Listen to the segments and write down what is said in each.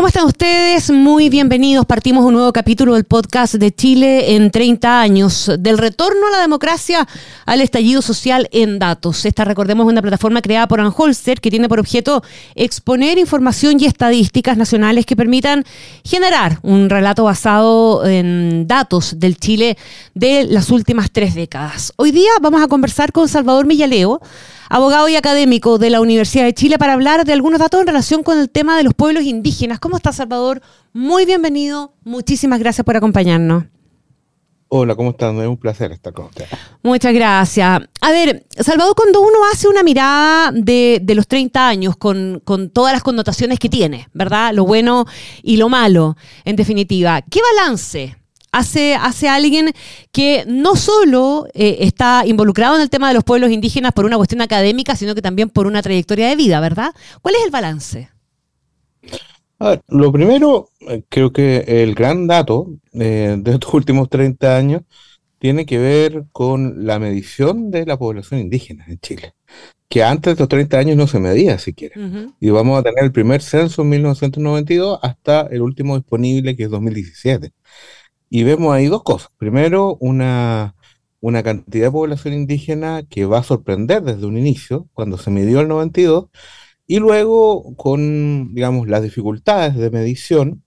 ¿Cómo están ustedes? Muy bienvenidos. Partimos un nuevo capítulo del podcast de Chile en 30 años, del retorno a la democracia al estallido social en datos. Esta, recordemos, es una plataforma creada por Anholster que tiene por objeto exponer información y estadísticas nacionales que permitan generar un relato basado en datos del Chile de las últimas tres décadas. Hoy día vamos a conversar con Salvador Millaleo abogado y académico de la Universidad de Chile, para hablar de algunos datos en relación con el tema de los pueblos indígenas. ¿Cómo está, Salvador? Muy bienvenido. Muchísimas gracias por acompañarnos. Hola, ¿cómo están? Es un placer estar con usted. Muchas gracias. A ver, Salvador, cuando uno hace una mirada de, los 30 años con, con, todas las connotaciones que tiene, ¿verdad? Lo bueno y lo malo, en definitiva, ¿qué balance hace, hace alguien que no solo eh, está involucrado en el tema de los pueblos indígenas por una cuestión académica, sino que también por una trayectoria de vida, ¿verdad? ¿Cuál es el balance? A ver, lo primero, eh, creo que el gran dato eh, de estos últimos 30 años tiene que ver con la medición de la población indígena en Chile, que antes de los 30 años no se medía siquiera. Y vamos a tener el primer censo en 1992 hasta el último disponible, que es 2017. Y vemos ahí dos cosas. Primero, una, una cantidad de población indígena que va a sorprender desde un inicio, cuando se midió el 92, y luego con, digamos, las dificultades de medición,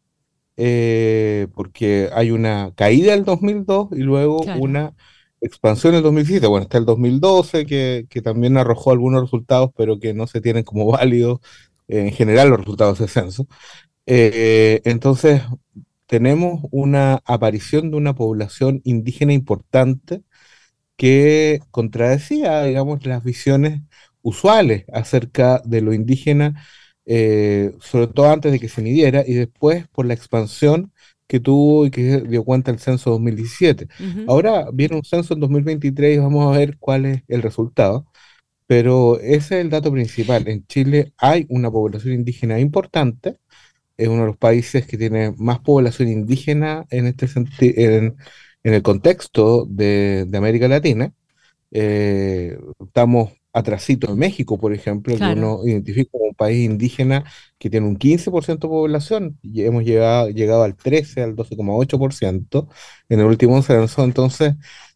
eh, porque hay una caída del 2002 y luego una expansión en el 2017. Bueno, está el 2012, que, que, también arrojó algunos resultados, pero que no se tienen como válidos en general los resultados de censo. Eh, entonces, tenemos una aparición de una población indígena importante que contradecía, digamos, las visiones usuales acerca de lo indígena, eh, sobre todo antes de que se midiera y después por la expansión que tuvo y que dio cuenta el censo 2017. Ahora viene un censo en 2023 y vamos a ver cuál es el resultado, pero ese es el dato principal. En Chile hay una población indígena importante, es uno de los países que tiene más población indígena en este en, en el contexto de, América Latina. Eh, estamos atrasito en México, por ejemplo, que uno identifica como un país indígena que tiene un 15% de población, y hemos llegado, llegado al 13, al 12,8% en el último censo, entonces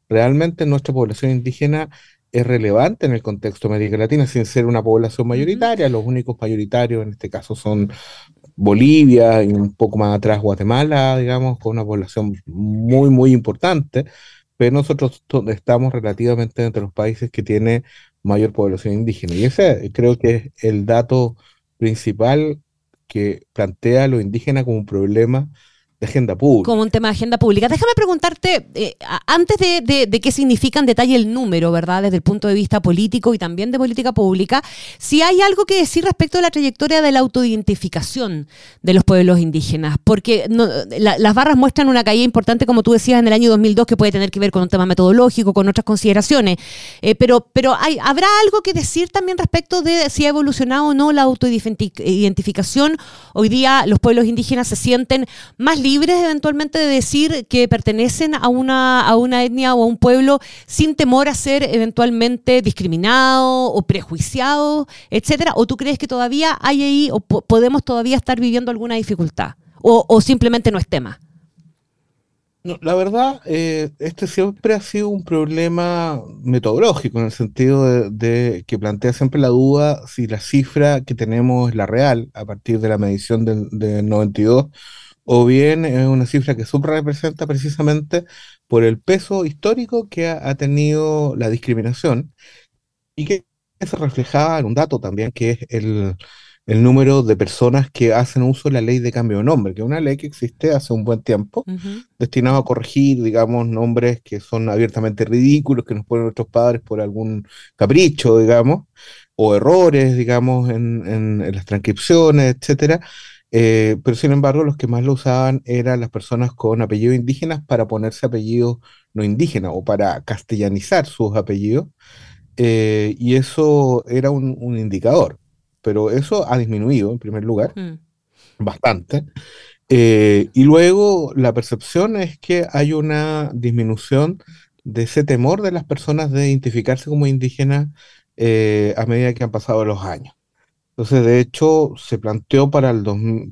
realmente nuestra población indígena es relevante en el contexto de América Latina, sin ser una población mayoritaria, los únicos mayoritarios en este caso son Bolivia y un poco más atrás Guatemala, digamos, con una población muy, muy importante, pero nosotros estamos relativamente entre los países que tiene mayor población indígena. Y ese creo que es el dato principal que plantea a lo indígena como un problema de agenda pública. Como un tema de agenda pública. Déjame preguntarte, eh, antes de, qué significa en detalle el número, ¿verdad? Desde el punto de vista político y también de política pública, si hay algo que decir respecto a la trayectoria de la autoidentificación de los pueblos indígenas, porque las barras muestran una caída importante, como tú decías, en el año 2002, que puede tener que ver con un tema metodológico, con otras consideraciones, eh, pero, pero ¿habrá algo que decir también respecto de si ha evolucionado o no la autoidentificación? Hoy día los pueblos indígenas se sienten más libres eventualmente de decir que pertenecen a una, a una etnia o a un pueblo sin temor a ser eventualmente discriminado o prejuiciado, etcétera? ¿O tú crees que todavía hay ahí o podemos todavía estar viviendo alguna dificultad? ¿O, simplemente no es tema? No, la verdad, eh, este siempre ha sido un problema metodológico, en el sentido de, que plantea siempre la duda si la cifra que tenemos es la real a partir de la medición del, del 92 o bien es una cifra que representa precisamente por el peso histórico que ha, tenido la discriminación y que se reflejaba en un dato también, que es el, número de personas que hacen uso de la ley de cambio de nombre, que es una ley que existe hace un buen tiempo, destinado a corregir, digamos, nombres que son abiertamente ridículos, que nos ponen nuestros padres por algún capricho, digamos, o errores, digamos, en, en las transcripciones, etcétera Eh, pero sin embargo, los que más lo usaban eran las personas con apellidos indígenas para ponerse apellidos no indígenas o para castellanizar sus apellidos. Eh, y eso era un, indicador. Pero eso ha disminuido, en primer lugar, mm. bastante. Eh, y luego la percepción es que hay una disminución de ese temor de las personas de identificarse como indígenas a medida que han pasado los años. Entonces, de hecho, se planteó para, el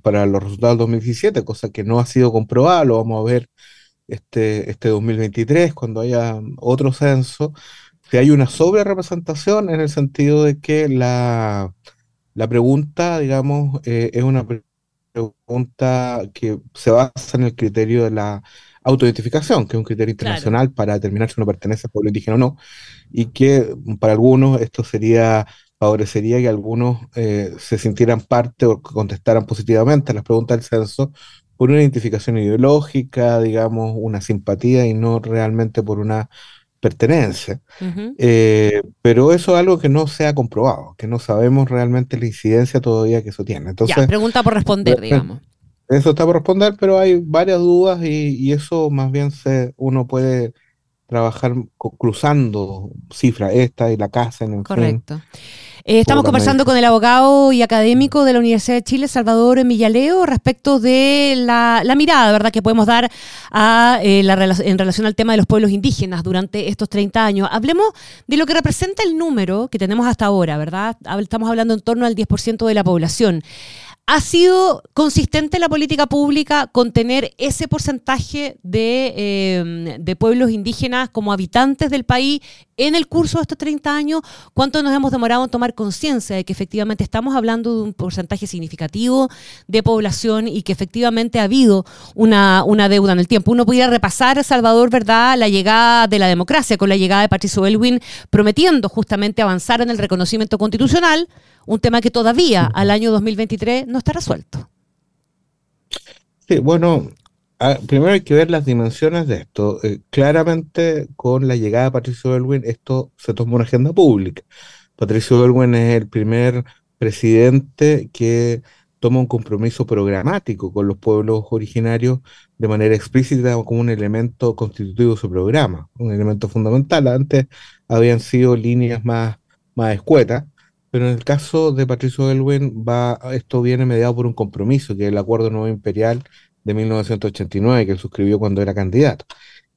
para los resultados del 2017, cosa que no ha sido comprobada, lo vamos a ver este, este 2023, cuando haya otro censo, si hay una sobre-representación en el sentido de que la, la pregunta, digamos, eh, es una pregunta que se basa en el criterio de la autoidentificación, que es un criterio internacional para determinar si uno pertenece al pueblo indígena o no, y que para algunos esto sería favorecería que algunos eh, se sintieran parte o contestaran positivamente a las preguntas del censo por una identificación ideológica, digamos, una simpatía y no realmente por una pertenencia. Eh, pero eso es algo que no se ha comprobado, que no sabemos realmente la incidencia todavía que eso tiene. Entonces, ya, pregunta por responder, digamos. Eso está por responder, pero hay varias dudas y, y eso más bien se, uno puede trabajar cruzando cifras, esta y la casa, en Correcto. Eh, estamos conversando con el abogado y académico de la Universidad de Chile, Salvador Millaleo, respecto de la, mirada, ¿verdad?, que podemos dar a, eh, la, en relación al tema de los pueblos indígenas durante estos 30 años. Hablemos de lo que representa el número que tenemos hasta ahora, ¿verdad? Estamos hablando en torno al 10% de la población. ¿Ha sido consistente la política pública con tener ese porcentaje em, de, pueblos indígenas como habitantes del país en el curso de estos 30 años? ¿Cuánto nos hemos demorado en tomar conciencia de que efectivamente estamos hablando de un porcentaje significativo de población y que efectivamente ha habido una, una deuda en el tiempo? Uno pudiera repasar, Salvador, ¿verdad?, la llegada de la democracia con la llegada de Patricio Elwin prometiendo justamente avanzar en el reconocimiento constitucional un tema que todavía al año 2023 no está resuelto. Sí, bueno, primero hay que ver las dimensiones de esto. Eh, claramente, con la llegada de Patricio Elwin, esto se tomó una agenda pública. Patricio Elwin es el primer presidente que toma un compromiso programático con los pueblos originarios de manera explícita como un elemento constitutivo de su programa, un elemento fundamental. Antes habían sido líneas más, más escuetas, pero en el caso de Patricio Elwin, va, esto viene mediado por un compromiso, que es el Acuerdo Nuevo Imperial de 1989, que él suscribió cuando era candidato,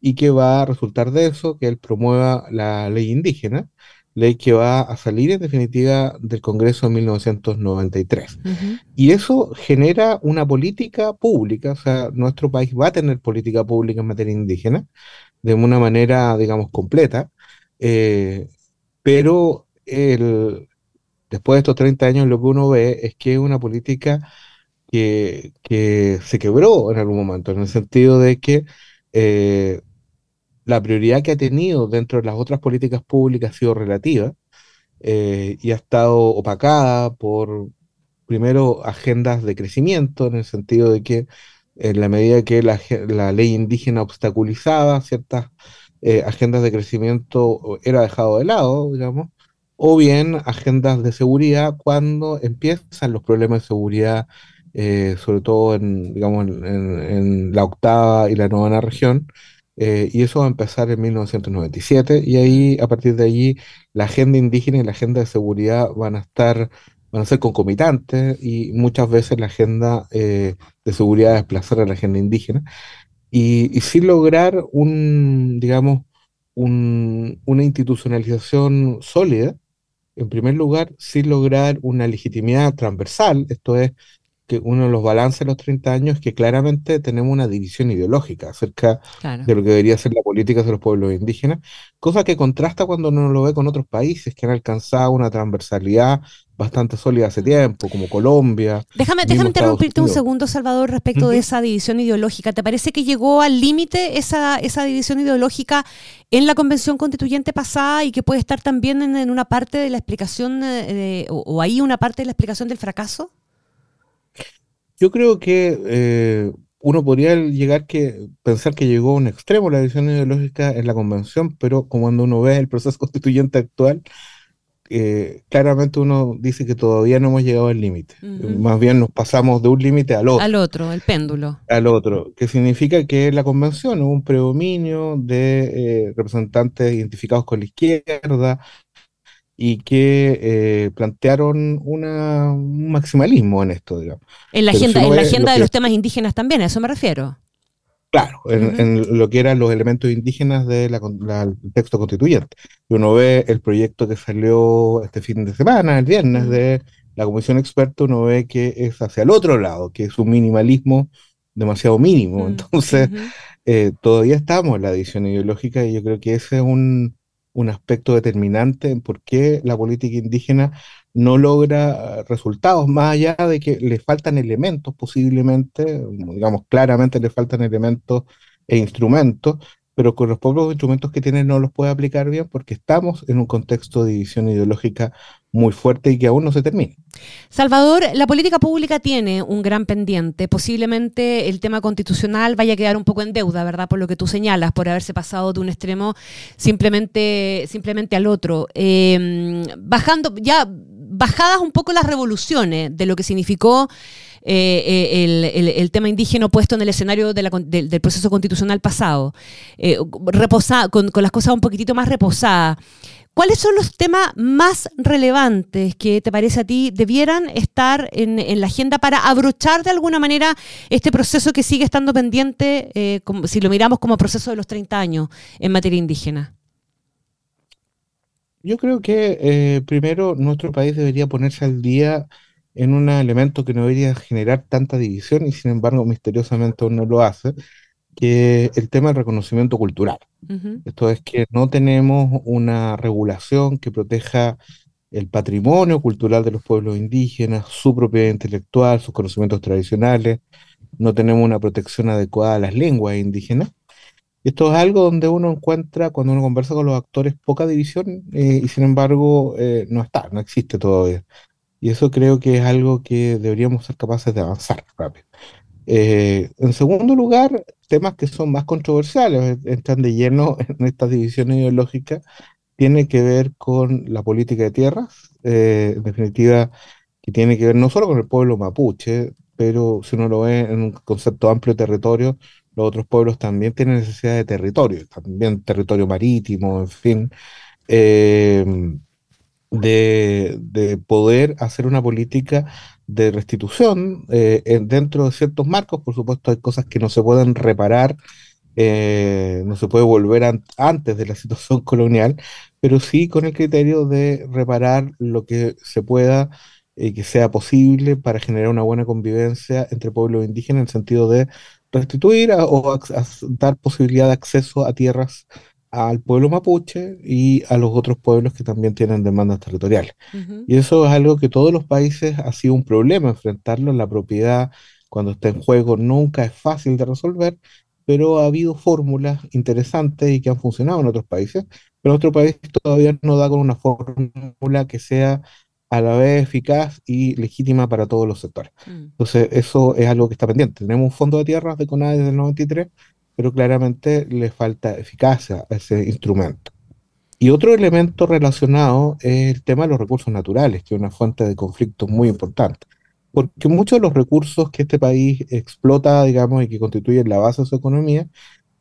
y que va a resultar de eso que él promueva la ley indígena, ley que va a salir en definitiva del Congreso en 1993. Y eso genera una política pública, o sea, nuestro país va a tener política pública en materia indígena de una manera, digamos, completa, eh, pero el, después de estos 30 años lo que uno ve es que es una política que, se quebró en algún momento, en el sentido de que eh, la prioridad que ha tenido dentro de las otras políticas públicas ha sido relativa eh, y ha estado opacada por, primero, agendas de crecimiento, en el sentido de que en la medida que la, ley indígena obstaculizaba ciertas eh, agendas de crecimiento, era dejado de lado, digamos, o bien agendas de seguridad cuando empiezan los problemas de seguridad, eh, sobre todo en, digamos, en, la octava y la novena región, eh, y eso va a empezar en 1997, y ahí, a partir de allí, la agenda indígena y la agenda de seguridad van a estar, van a ser concomitantes, y muchas veces la agenda eh, de seguridad desplazar a la agenda indígena, y, y sin lograr un, digamos, un, una institucionalización sólida, en primer lugar, sin lograr una legitimidad transversal, esto es que uno de los balances de los 30 años es que claramente tenemos una división ideológica acerca de lo que debería ser la política de los pueblos indígenas, cosa que contrasta cuando uno lo ve con otros países que han alcanzado una transversalidad bastante sólida hace tiempo, como Colombia. Déjame, déjame interrumpirte un segundo, Salvador, respecto de esa división ideológica. ¿Te parece que llegó al límite esa, esa división ideológica en la convención constituyente pasada y que puede estar también en, una parte de la explicación, eh, o, o, ahí una parte de la explicación del fracaso? Yo creo que eh, uno podría llegar que pensar que llegó a un extremo la división ideológica en la convención, pero como cuando uno ve el proceso constituyente actual, eh, claramente uno dice que todavía no hemos llegado al límite. Más bien nos pasamos de un límite al otro. Al otro, el péndulo. Al otro, que significa que la convención hubo un predominio de eh, representantes identificados con la izquierda y que eh, plantearon una, un maximalismo en esto, digamos. En la agenda, en la agenda de los temas indígenas también, a eso me refiero. Claro, en, lo que eran los elementos indígenas del texto constituyente. Y uno ve el proyecto que salió este fin de semana, el viernes, de la comisión experta, uno ve que es hacia el otro lado, que es un minimalismo demasiado mínimo. Entonces, eh, todavía estamos en la división ideológica y yo creo que ese es un, un aspecto determinante en por qué la política indígena no logra resultados, más allá de que le faltan elementos posiblemente, digamos claramente le faltan elementos e instrumentos, pero con los pocos instrumentos que tiene no los puede aplicar bien porque estamos en un contexto de división ideológica muy fuerte y que aún no se termina. Salvador, la política pública tiene un gran pendiente. Posiblemente el tema constitucional vaya a quedar un poco en deuda, ¿verdad? Por lo que tú señalas, por haberse pasado de un extremo simplemente, simplemente al otro. Em, bajando, ya bajadas un poco las revoluciones de lo que significó eh, eh, el, tema indígena puesto en el escenario del proceso constitucional pasado, eh, con, las cosas un poquitito más reposadas. ¿Cuáles son los temas más relevantes que te parece a ti debieran estar en, la agenda para abrochar de alguna manera este proceso que sigue estando pendiente, si lo miramos como proceso de los 30 años en materia indígena? Yo creo que primero nuestro país debería ponerse al día en un elemento que no debería generar tanta división y sin embargo misteriosamente aún no lo hace, que el tema del reconocimiento cultural. Esto es que no tenemos una regulación que proteja el patrimonio cultural de los pueblos indígenas, su propiedad intelectual, sus conocimientos tradicionales, no tenemos una protección adecuada a las lenguas indígenas. Esto es algo donde uno encuentra, cuando uno conversa con los actores, poca división eh, y sin embargo eh, no está, no existe todavía. Y eso creo que es algo que deberíamos ser capaces de avanzar rápido. Eh, en segundo lugar, temas que son más controversiales, entran de lleno en esta división ideológica, tiene que ver con la política de tierras, eh, en definitiva, que tiene que ver no solo con el pueblo mapuche, pero si uno lo ve en un concepto amplio de territorio, los otros pueblos también tienen necesidad de territorio, también territorio marítimo, en fin. Eh, de, poder hacer una política de restitución eh, dentro de ciertos marcos. Por supuesto, hay cosas que no se pueden reparar, eh, no se puede volver antes de la situación colonial, pero sí con el criterio de reparar lo que se pueda y que sea posible para generar una buena convivencia entre pueblos indígenas en el sentido de restituir o dar posibilidad de acceso a tierras al pueblo mapuche y a los otros pueblos que también tienen demandas territoriales. Y eso es algo que todos los países ha sido un problema enfrentarlo. La propiedad, cuando está en juego, nunca es fácil de resolver, pero ha habido fórmulas interesantes y que han funcionado en otros países, pero otro país todavía no da con una fórmula que sea a la vez eficaz y legítima para todos los sectores. Mm. Entonces, eso es algo que está pendiente. Tenemos un fondo de tierras de CONADE desde el 93 pero claramente le falta eficacia a ese instrumento. Y otro elemento relacionado es el tema de los recursos naturales, que es una fuente de conflictos muy importante. Porque muchos de los recursos que este país explota, digamos, y que constituyen la base de su economía,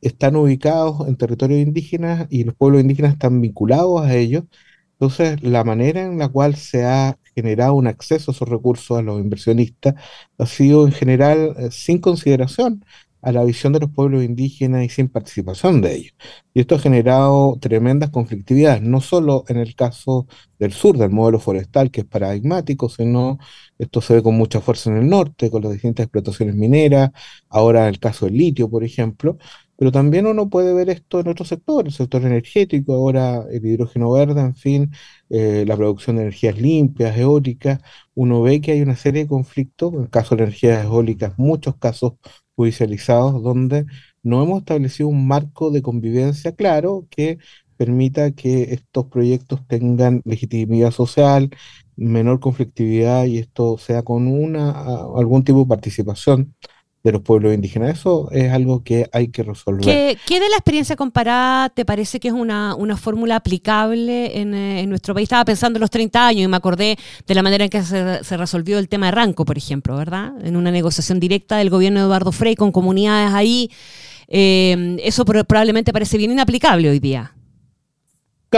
están ubicados en territorios indígenas y los pueblos indígenas están vinculados a ellos. Entonces, la manera en la cual se ha generado un acceso a esos recursos a los inversionistas ha sido en general eh, sin consideración a la visión de los pueblos indígenas y sin participación de ellos. Y esto ha generado tremendas conflictividades, no solo en el caso del sur, del modelo forestal, que es paradigmático, sino esto se ve con mucha fuerza en el norte, con las distintas explotaciones mineras, ahora el caso del litio, por ejemplo, pero también uno puede ver esto en otros sectores, el sector energético, ahora el hidrógeno verde, en fin, eh, la producción de energías limpias, eólicas, uno ve que hay una serie de conflictos, en el caso de energías eólicas, muchos casos judicializados donde no hemos establecido un marco de convivencia claro que permita que estos proyectos tengan legitimidad social, menor conflictividad y esto sea con una algún tipo de participación de los pueblos indígenas. Eso es algo que hay que resolver. ¿Qué, de la experiencia comparada te parece que es una, fórmula aplicable eh, en, nuestro país? Estaba pensando en los 30 años y me acordé de la manera en que se, resolvió el tema de Ranco, por ejemplo, ¿verdad? En una negociación directa del gobierno de Eduardo Frei con comunidades ahí. Eh, eso probablemente parece bien inaplicable hoy día.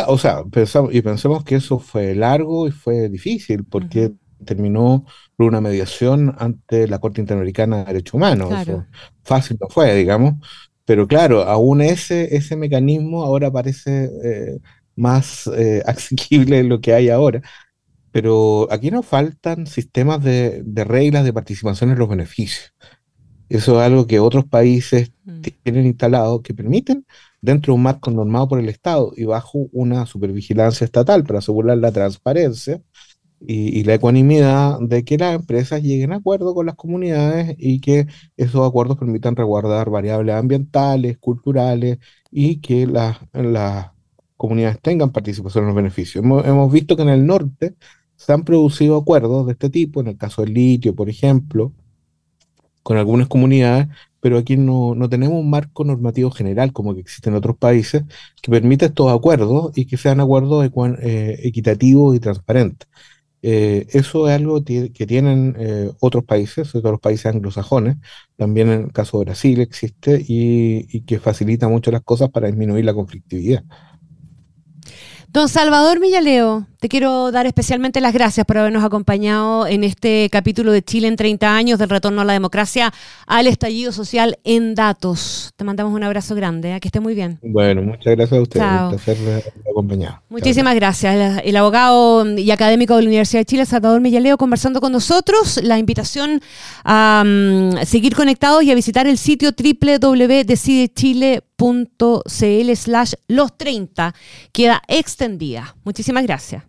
O sea, pensamos, y pensemos que eso fue largo y fue difícil porque terminó por una mediación ante la Corte Interamericana de Derechos Humanos. fácil no fue, digamos. Pero claro, aún ese, ese mecanismo ahora parece eh, más eh, asequible de lo que hay ahora. Pero aquí nos faltan sistemas de, de, reglas de participación en los beneficios. Eso es algo que otros países mm. tienen instalado que permiten dentro de un marco normado por el Estado y bajo una supervigilancia estatal para asegurar la transparencia y, la ecuanimidad de que las empresas lleguen a acuerdo con las comunidades y que esos acuerdos permitan resguardar variables ambientales, culturales y que las, comunidades tengan participación en los beneficios. Hemos, hemos, visto que en el norte se han producido acuerdos de este tipo, en el caso del litio, por ejemplo, con algunas comunidades, pero aquí no, no, tenemos un marco normativo general como que existe en otros países que permita estos acuerdos y que sean acuerdos eh, equitativos y transparentes. Eh, eso es algo que tienen eh, otros países, sobre todo los países anglosajones, también en el caso de Brasil existe y, y que facilita mucho las cosas para disminuir la conflictividad. Don Salvador Millaleo, te quiero dar especialmente las gracias por habernos acompañado en este capítulo de Chile en 30 años del retorno a la democracia al estallido social en datos. Te mandamos un abrazo grande, ¿eh? que esté muy bien. Bueno, muchas gracias a ustedes por haberme acompañado. Muchísimas gracias. El, abogado y académico de la Universidad de Chile, Salvador Millaleo, conversando con nosotros. La invitación a mm, seguir conectados y a visitar el sitio www.decidechile.com .cl slash los 30 queda extendida. Muchísimas gracias.